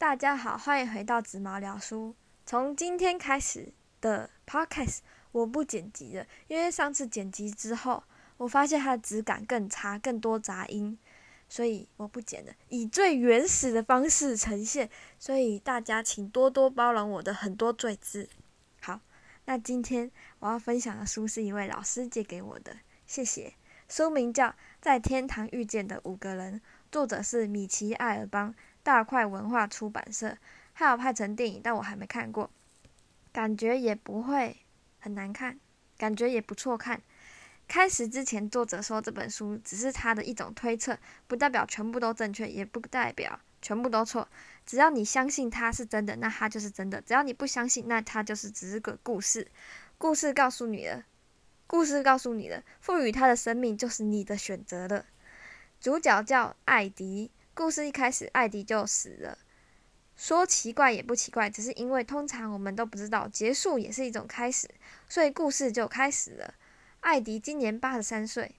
大家好，欢迎回到紫毛聊书。从今天开始的 podcast 我不剪辑了，因为上次剪辑之后，我发现它的质感更差，更多杂音，所以我不剪了，以最原始的方式呈现。所以大家请多多包容我的很多罪字。好，那今天我要分享的书是一位老师借给我的，谢谢。书名叫《在天堂遇见的五个人》，作者是米奇·艾尔邦。大块文化出版社，还有拍成电影，但我还没看过，感觉也不会很难看，感觉也不错看。开始之前，作者说这本书只是他的一种推测，不代表全部都正确，也不代表全部都错。只要你相信它是真的，那它就是真的；只要你不相信，那它就是只是个故事。故事告诉你了，故事告诉你了，赋予他的生命就是你的选择了。主角叫艾迪。故事一开始，艾迪就死了。说奇怪也不奇怪，只是因为通常我们都不知道结束也是一种开始，所以故事就开始了。艾迪今年八十三岁，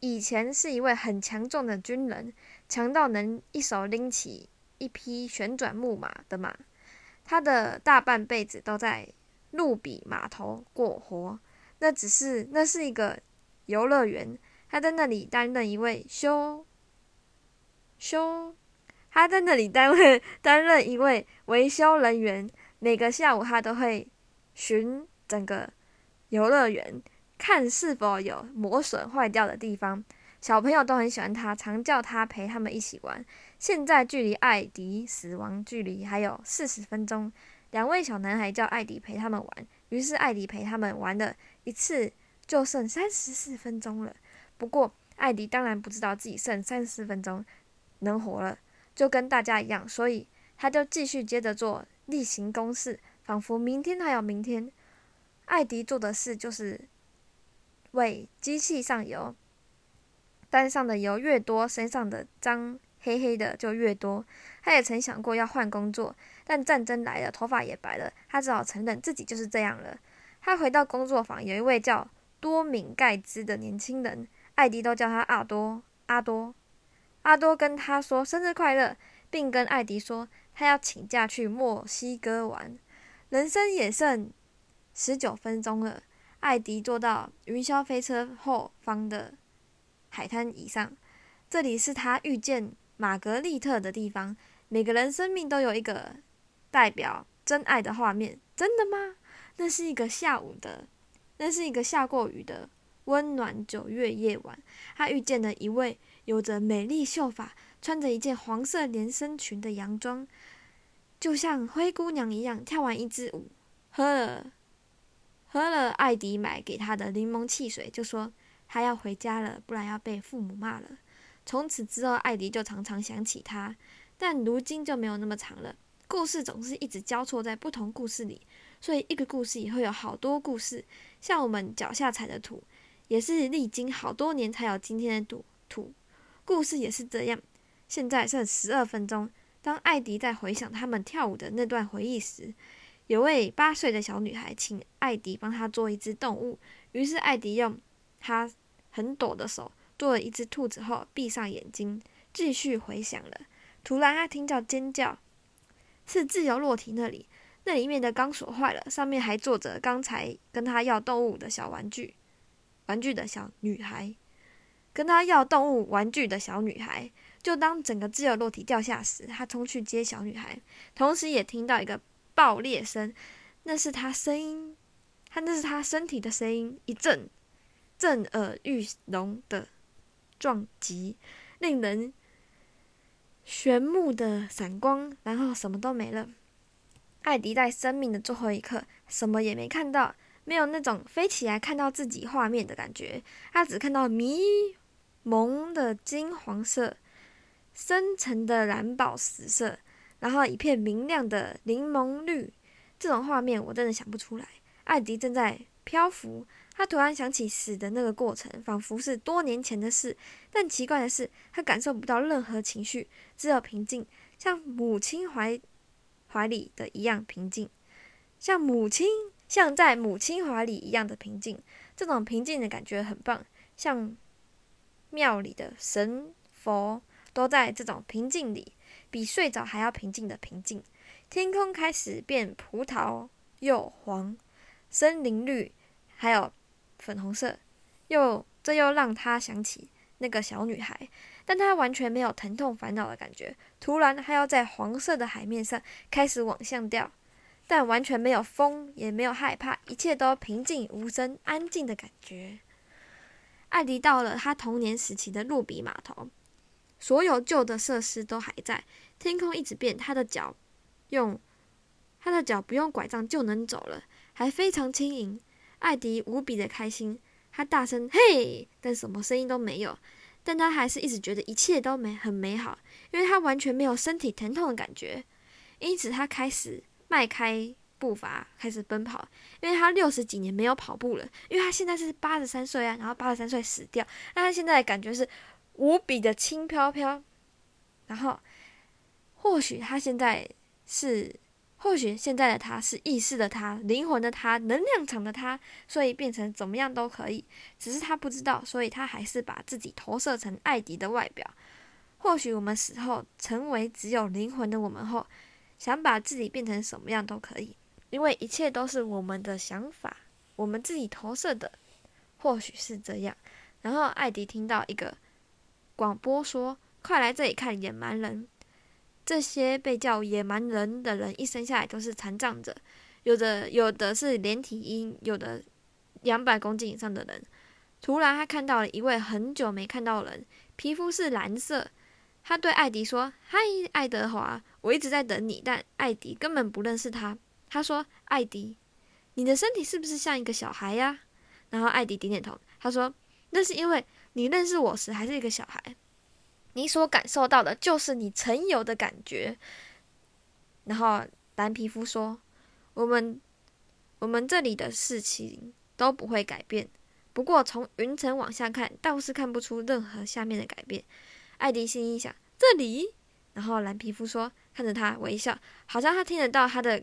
以前是一位很强壮的军人，强到能一手拎起一匹旋转木马的马。他的大半辈子都在路比码头过活，那只是那是一个游乐园，他在那里担任一位修。修，他在那里担任担任一位维修人员。每个下午，他都会巡整个游乐园，看是否有磨损坏掉的地方。小朋友都很喜欢他，常叫他陪他们一起玩。现在距离艾迪死亡距离还有四十分钟，两位小男孩叫艾迪陪他们玩。于是艾迪陪他们玩了一次，就剩三十四分钟了。不过艾迪当然不知道自己剩三十四分钟。能活了，就跟大家一样，所以他就继续接着做例行公事，仿佛明天还有明天。艾迪做的事就是为机器上油，单上的油越多，身上的脏黑黑的就越多。他也曾想过要换工作，但战争来了，头发也白了，他只好承认自己就是这样了。他回到工作坊，有一位叫多敏盖兹的年轻人，艾迪都叫他阿多阿多。阿多跟他说生日快乐，并跟艾迪说他要请假去墨西哥玩。人生也剩十九分钟了。艾迪坐到云霄飞车后方的海滩椅上，这里是他遇见玛格丽特的地方。每个人生命都有一个代表真爱的画面，真的吗？那是一个下午的，那是一个下过雨的温暖九月夜晚。他遇见了一位。有着美丽秀发，穿着一件黄色连身裙的洋装，就像灰姑娘一样跳完一支舞，喝了喝了艾迪买给她的柠檬汽水，就说他要回家了，不然要被父母骂了。从此之后，艾迪就常常想起她，但如今就没有那么长了。故事总是一直交错在不同故事里，所以一个故事也会有好多故事。像我们脚下踩的土，也是历经好多年才有今天的土土。故事也是这样。现在剩十二分钟。当艾迪在回想他们跳舞的那段回忆时，有位八岁的小女孩请艾迪帮她做一只动物。于是艾迪用他很抖的手做了一只兔子后，闭上眼睛继续回想了。突然，他听到尖叫，是自由落体那里，那里面的钢索坏了，上面还坐着刚才跟他要动物的小玩具，玩具的小女孩。跟他要动物玩具的小女孩，就当整个自由落体掉下时，他冲去接小女孩，同时也听到一个爆裂声，那是他声音，他那是他身体的声音，一阵震耳欲聋的撞击，令人眩目的闪光，然后什么都没了。艾迪在生命的最后一刻，什么也没看到，没有那种飞起来看到自己画面的感觉，他只看到迷。蒙的金黄色，深沉的蓝宝石色，然后一片明亮的柠檬绿，这种画面我真的想不出来。艾迪正在漂浮，他突然想起死的那个过程，仿佛是多年前的事。但奇怪的是，他感受不到任何情绪，只有平静，像母亲怀怀里的一样平静，像母亲像在母亲怀里一样的平静。这种平静的感觉很棒，像。庙里的神佛都在这种平静里，比睡着还要平静的平静。天空开始变葡萄柚黄、森林绿，还有粉红色，又这又让他想起那个小女孩，但他完全没有疼痛烦恼的感觉。突然，他要在黄色的海面上开始往下掉，但完全没有风，也没有害怕，一切都平静无声、安静的感觉。艾迪到了他童年时期的路比码头，所有旧的设施都还在，天空一直变，他的脚。用他的脚不用拐杖就能走了，还非常轻盈。艾迪无比的开心，他大声嘿，但什么声音都没有。但他还是一直觉得一切都美很美好，因为他完全没有身体疼痛的感觉。因此他开始迈开步伐，开始奔跑。因为他六十几年没有跑步了，因为他现在是八十三岁啊，然后八十三岁死掉，那他现在感觉是无比的轻飘飘。然后或许他现在。是，或许现在的他是意识的他，灵魂的他，能量场的他，所以变成怎么样都可以。只是他不知道，所以他还是把自己投射成艾迪的外表。或许我们死后成为只有灵魂的我们后，想把自己变成什么样都可以，因为一切都是我们的想法，我们自己投射的。或许是这样。然后艾迪听到一个广播说：“快来这里看野蛮人。”这些被叫野蛮人的人一生下来都是残障者，有的有的是连体婴，有的两百公斤以上的人。突然，他看到了一位很久没看到人，皮肤是蓝色。他对艾迪说：“嗨，爱德华，我一直在等你。”但艾迪根本不认识他。他说：“艾迪，你的身体是不是像一个小孩呀？”然后艾迪点点头。他说：“那是因为你认识我时还是一个小孩。”你所感受到的就是你曾有的感觉。然后蓝皮肤说：“我们我们这里的事情都不会改变。不过从云层往下看，倒是看不出任何下面的改变。”艾迪心里想：“这里。”然后蓝皮肤说：“看着他微笑，好像他听得到他的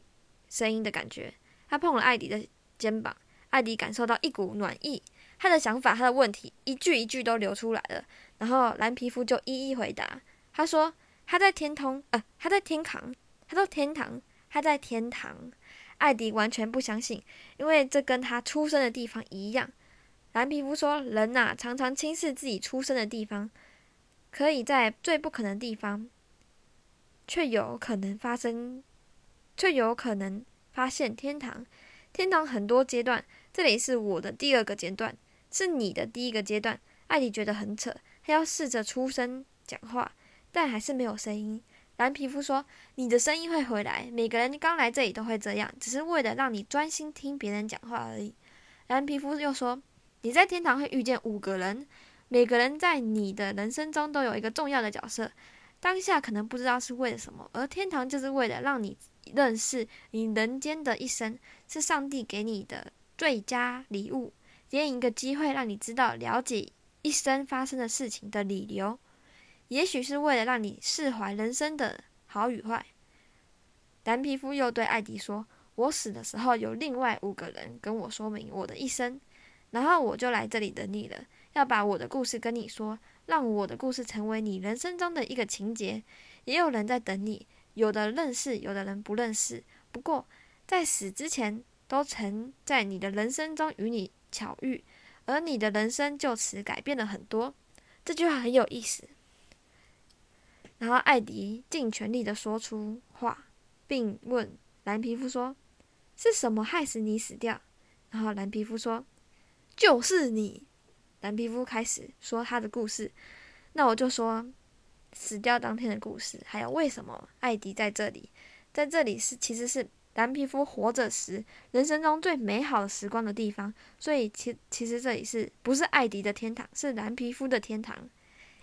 声音的感觉。”他碰了艾迪的肩膀，艾迪感受到一股暖意。他的想法，他的问题，一句一句都流出来了。然后蓝皮肤就一一回答。他说：“他在天通，呃，他在天堂。他说天堂，他在天堂。”艾迪完全不相信，因为这跟他出生的地方一样。蓝皮肤说：“人呐，常常轻视自己出生的地方，可以在最不可能的地方，却有可能发生，却有可能发现天堂。天堂很多阶段，这里是我的第二个阶段，是你的第一个阶段。”艾迪觉得很扯。他要试着出声讲话，但还是没有声音。蓝皮肤说：“你的声音会回来。每个人刚来这里都会这样，只是为了让你专心听别人讲话而已。”蓝皮肤又说：“你在天堂会遇见五个人，每个人在你的人生中都有一个重要的角色。当下可能不知道是为了什么，而天堂就是为了让你认识你人间的一生，是上帝给你的最佳礼物，给你一个机会让你知道了解。”一生发生的事情的理由，也许是为了让你释怀人生的好与坏。蓝皮肤又对艾迪说：“我死的时候，有另外五个人跟我说明我的一生，然后我就来这里等你了，要把我的故事跟你说，让我的故事成为你人生中的一个情节。也有人在等你，有的认识，有的人不认识。不过在死之前，都曾在你的人生中与你巧遇。”而你的人生就此改变了很多，这句话很有意思。然后艾迪尽全力的说出话，并问蓝皮肤说：“是什么害死你死掉？”然后蓝皮肤说：“就是你。”蓝皮肤开始说他的故事，那我就说死掉当天的故事，还有为什么艾迪在这里，在这里是其实是。蓝皮肤活着时，人生中最美好的时光的地方。所以，其其实这里是不是艾迪的天堂？是蓝皮肤的天堂。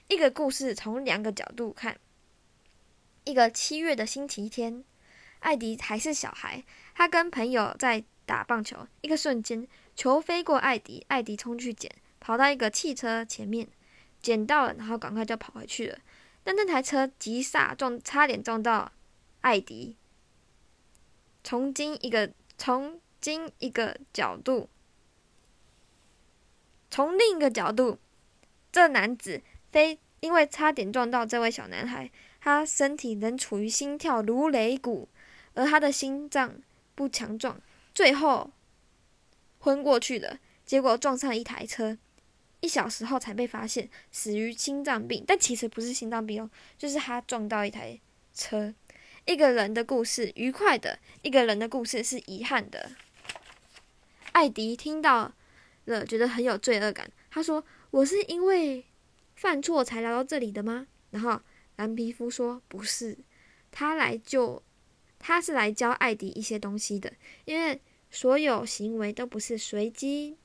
一个故事从两个角度看。一个七月的星期天，艾迪还是小孩，他跟朋友在打棒球。一个瞬间，球飞过艾迪，艾迪冲去捡，跑到一个汽车前面，捡到了，然后赶快就跑回去了。但那台车急刹撞，差点撞到艾迪。从今一个，从今一个角度，从另一个角度，这男子非因为差点撞到这位小男孩，他身体仍处于心跳如擂鼓，而他的心脏不强壮，最后昏过去了。结果撞上一台车，一小时后才被发现死于心脏病，但其实不是心脏病哦，就是他撞到一台车。一个人的故事愉快的，一个人的故事是遗憾的。艾迪听到了，觉得很有罪恶感。他说：“我是因为犯错才来到这里的吗？”然后蓝皮肤说：“不是，他来救，他是来教艾迪一些东西的。因为所有行为都不是随机、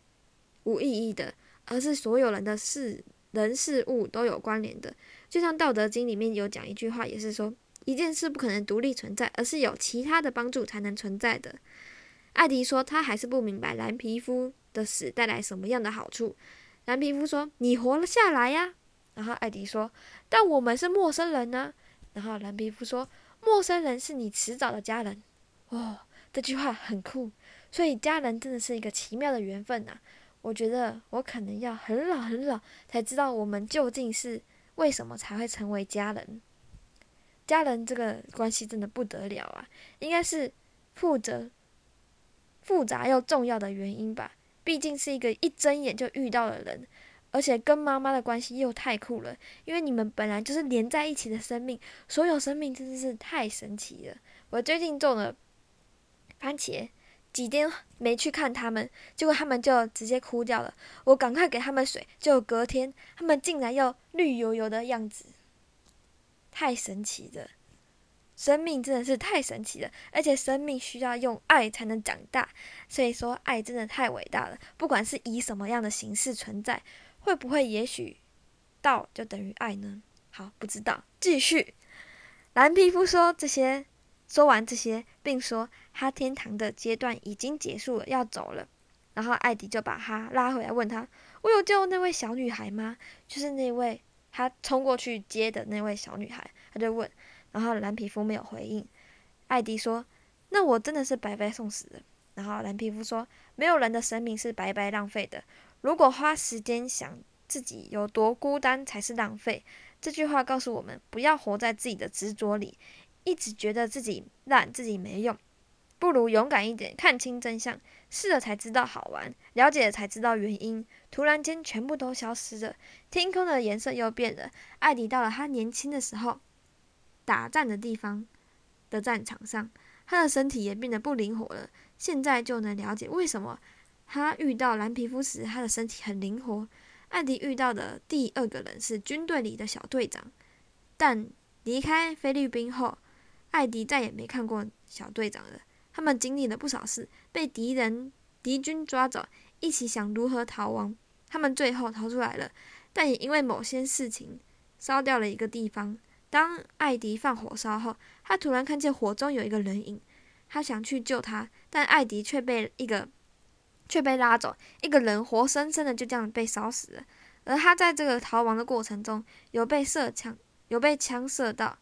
无意义的，而是所有人的事、人、事物都有关联的。就像《道德经》里面有讲一句话，也是说。”一件事不可能独立存在，而是有其他的帮助才能存在的。艾迪说，他还是不明白蓝皮肤的死带来什么样的好处。蓝皮肤说：“你活了下来呀。”然后艾迪说：“但我们是陌生人呢。”然后蓝皮肤说：“陌生人是你迟早的家人。”哦，这句话很酷。所以家人真的是一个奇妙的缘分呐。我觉得我可能要很老很老才知道我们究竟是为什么才会成为家人。家人这个关系真的不得了啊，应该是负责复杂又重要的原因吧。毕竟是一个一睁眼就遇到的人，而且跟妈妈的关系又太酷了。因为你们本来就是连在一起的生命，所有生命真的是太神奇了。我最近种了番茄，几天没去看他们，结果他们就直接枯掉了。我赶快给他们水，就隔天他们竟然又绿油油的样子。太神奇了，生命真的是太神奇了，而且生命需要用爱才能长大，所以说爱真的太伟大了。不管是以什么样的形式存在，会不会也许道就等于爱呢？好，不知道。继续，蓝皮肤说这些，说完这些，并说他天堂的阶段已经结束了，要走了。然后艾迪就把他拉回来，问他：“我有救那位小女孩吗？就是那位。”他冲过去接的那位小女孩，他就问，然后蓝皮肤没有回应。艾迪说：“那我真的是白白送死的。”然后蓝皮肤说：“没有人的生命是白白浪费的。如果花时间想自己有多孤单才是浪费。”这句话告诉我们，不要活在自己的执着里，一直觉得自己烂、自己没用，不如勇敢一点，看清真相，试了才知道好玩，了解了才知道原因。突然间，全部都消失了，天空的颜色又变了。艾迪到了他年轻的时候打战的地方的战场上，他的身体也变得不灵活了。现在就能了解为什么他遇到蓝皮肤时，他的身体很灵活。艾迪遇到的第二个人是军队里的小队长，但离开菲律宾后，艾迪再也没看过小队长了。他们经历了不少事，被敌人敌军抓走，一起想如何逃亡。他们最后逃出来了，但也因为某些事情烧掉了一个地方。当艾迪放火烧后，他突然看见火中有一个人影，他想去救他，但艾迪却被一个却被拉走，一个人活生生的就这样被烧死了。而他在这个逃亡的过程中，有被射枪，有被枪射到，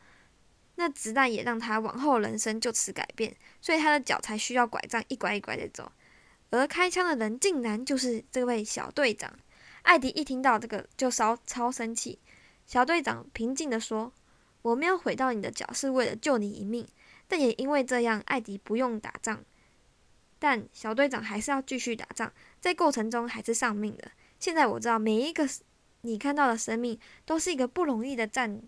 那子弹也让他往后人生就此改变，所以他的脚才需要拐杖，一拐一拐的走。而开枪的人竟然就是这位小队长。艾迪一听到这个就烧超生气。小队长平静地说：“我没有毁到你的脚，是为了救你一命。但也因为这样，艾迪不用打仗。但小队长还是要继续打仗，在过程中还是丧命的。现在我知道，每一个你看到的生命都是一个不容易的战，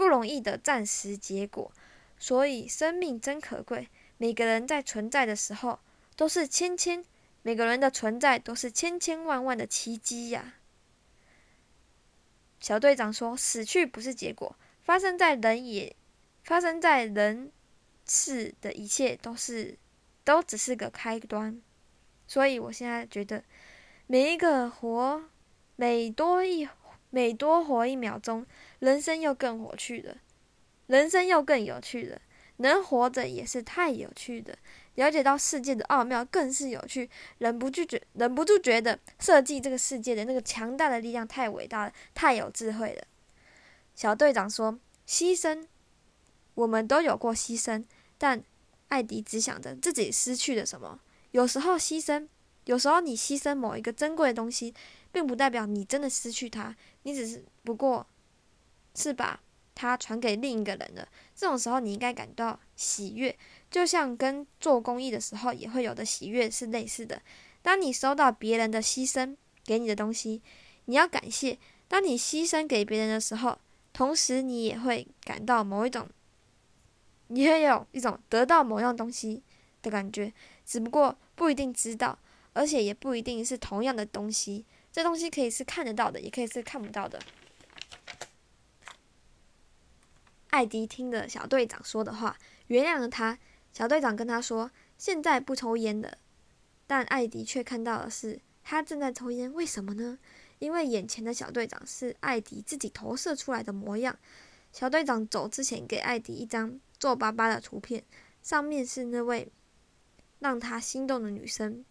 不容易的暂时结果。所以生命真可贵。每个人在存在的时候。”都是千千，每个人的存在都是千千万万的奇迹呀。小队长说：“死去不是结果，发生在人也，发生在人事的一切都是，都只是个开端。”所以我现在觉得，每一个活，每多一每多活一秒钟，人生又更活趣了，人生又更有趣了。能活着也是太有趣的。了解到世界的奥妙更是有趣，忍不住觉忍不住觉得设计这个世界的那个强大的力量太伟大了，太有智慧了。小队长说：“牺牲，我们都有过牺牲，但艾迪只想着自己失去了什么。有时候牺牲，有时候你牺牲某一个珍贵的东西，并不代表你真的失去它，你只是不过是把它传给另一个人了。这种时候，你应该感到喜悦，就像跟做公益的时候也会有的喜悦是类似的。当你收到别人的牺牲给你的东西，你要感谢。当你牺牲给别人的时候，同时你也会感到某一种，你会有一种得到某样东西的感觉，只不过不一定知道，而且也不一定是同样的东西。这东西可以是看得到的，也可以是看不到的。艾迪听了小队长说的话，原谅了他。小队长跟他说：“现在不抽烟了。”但艾迪却看到的是他正在抽烟，为什么呢？因为眼前的小队长是艾迪自己投射出来的模样。小队长走之前给艾迪一张皱巴巴的图片，上面是那位让他心动的女生。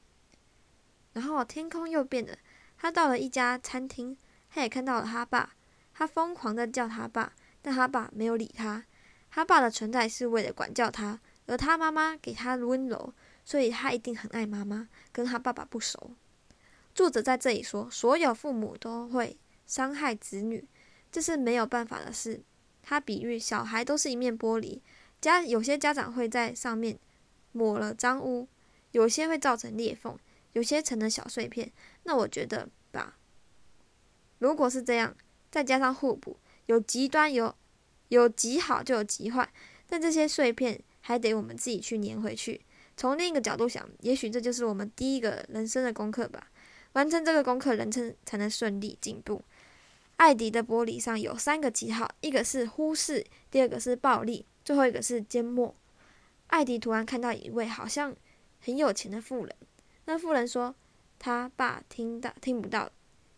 然后天空又变了，他到了一家餐厅，他也看到了他爸，他疯狂的叫他爸，但他爸没有理他。他爸的存在是为了管教他，而他妈妈给他温柔，所以他一定很爱妈妈，跟他爸爸不熟。作者在这里说，所有父母都会伤害子女，这是没有办法的事。他比喻小孩都是一面玻璃，家有些家长会在上面抹了脏污，有些会造成裂缝，有些成了小碎片。那我觉得吧，如果是这样，再加上互补，有极端，有有极好就有极坏，但这些碎片还得我们自己去粘回去。从另一个角度想，也许这就是我们第一个人生的功课吧。完成这个功课，人生才能顺利进步。艾迪的玻璃上有三个记号，一个是忽视，第二个是暴力，最后一个是缄默。艾迪突然看到一位好像很有钱的富人，那富人说：“他爸听到听不到，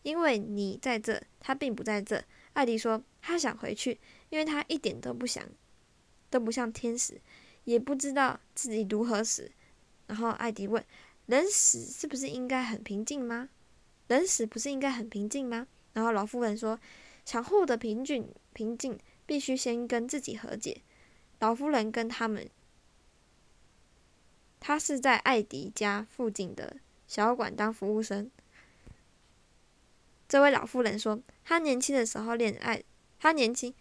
因为你在这，他并不在这。”艾迪说：“他想回去，因为他一点都不想，都不像天使，也不知道自己如何死。”然后艾迪问。人死是不是应该很平静吗？人死不是应该很平静吗？然后老妇人说：“想获得平静，平静必须先跟自己和解。”老夫人跟他们，他是在艾迪家附近的小馆当服务生。这位老妇人说：“他年轻的时候恋爱，他年轻。”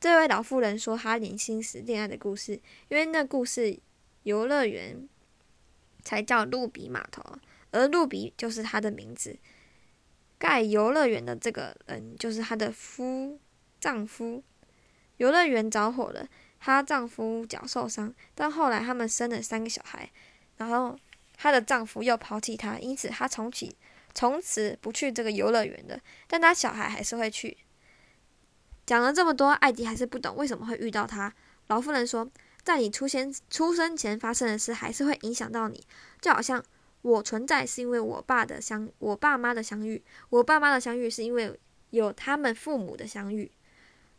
这位老妇人说：“他年轻时恋爱的故事，因为那故事游乐园。”才叫路比码头，而路比就是他的名字。盖游乐园的这个人就是她的夫丈夫。游乐园着火了，她丈夫脚受伤，但后来他们生了三个小孩，然后她的丈夫又抛弃她，因此她从此从此不去这个游乐园的。但她小孩还是会去。讲了这么多，艾迪还是不懂为什么会遇到他。老妇人说。在你出现出生前发生的事，还是会影响到你。就好像我存在是因为我爸的相，我爸妈的相遇，我爸妈的相遇是因为有他们父母的相遇。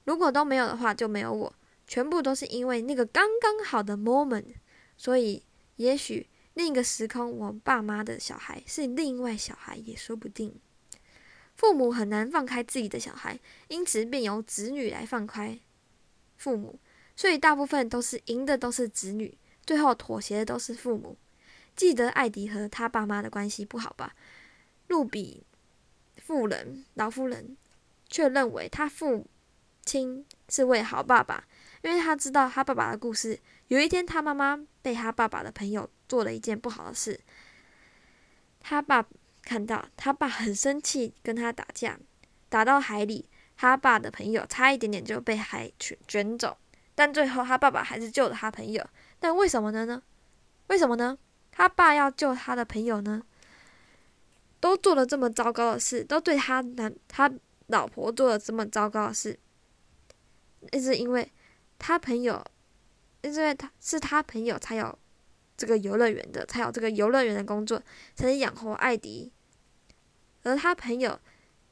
如果都没有的话，就没有我。全部都是因为那个刚刚好的 moment。所以，也许另一个时空，我爸妈的小孩是另外小孩也说不定。父母很难放开自己的小孩，因此便由子女来放开父母。所以大部分都是赢的都是子女，最后妥协的都是父母。记得艾迪和他爸妈的关系不好吧？路比妇人老妇人却认为他父亲是位好爸爸，因为他知道他爸爸的故事。有一天，他妈妈被他爸爸的朋友做了一件不好的事，他爸看到他爸很生气，跟他打架，打到海里，他爸的朋友差一点点就被海卷卷走。但最后，他爸爸还是救了他朋友。但为什么呢？呢？为什么呢？他爸要救他的朋友呢？都做了这么糟糕的事，都对他男他老婆做了这么糟糕的事，那是因为他朋友，因为他是他朋友才有这个游乐园的，才有这个游乐园的工作，才能养活艾迪。而他朋友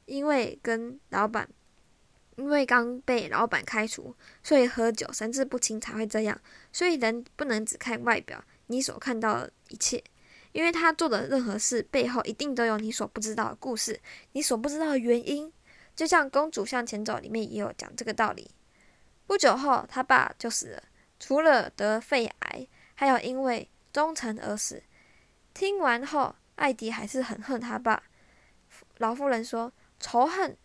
因为跟老板。因为刚被老板开除，所以喝酒神志不清才会这样。所以人不能只看外表，你所看到的一切，因为他做的任何事背后一定都有你所不知道的故事，你所不知道的原因。就像《公主向前走》里面也有讲这个道理。不久后，他爸就死了，除了得肺癌，还有因为忠诚而死。听完后，艾迪还是很恨他爸。老妇人说：“仇恨。”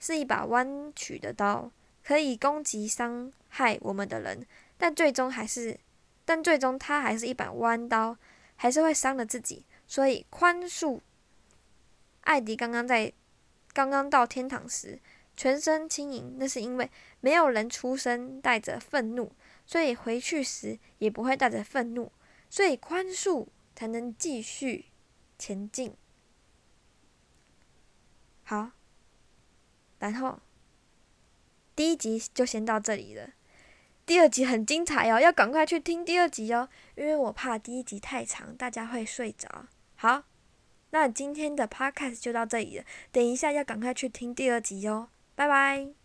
是一把弯曲的刀，可以攻击伤害我们的人，但最终还是，但最终他还是一把弯刀，还是会伤了自己。所以宽恕。艾迪刚刚在刚刚到天堂时，全身轻盈，那是因为没有人出生带着愤怒，所以回去时也不会带着愤怒，所以宽恕才能继续前进。好，然后第一集就先到这里了。第二集很精彩哦，要赶快去听第二集哦，因为我怕第一集太长，大家会睡着。好，那今天的 podcast 就到这里了，等一下要赶快去听第二集哦，拜拜。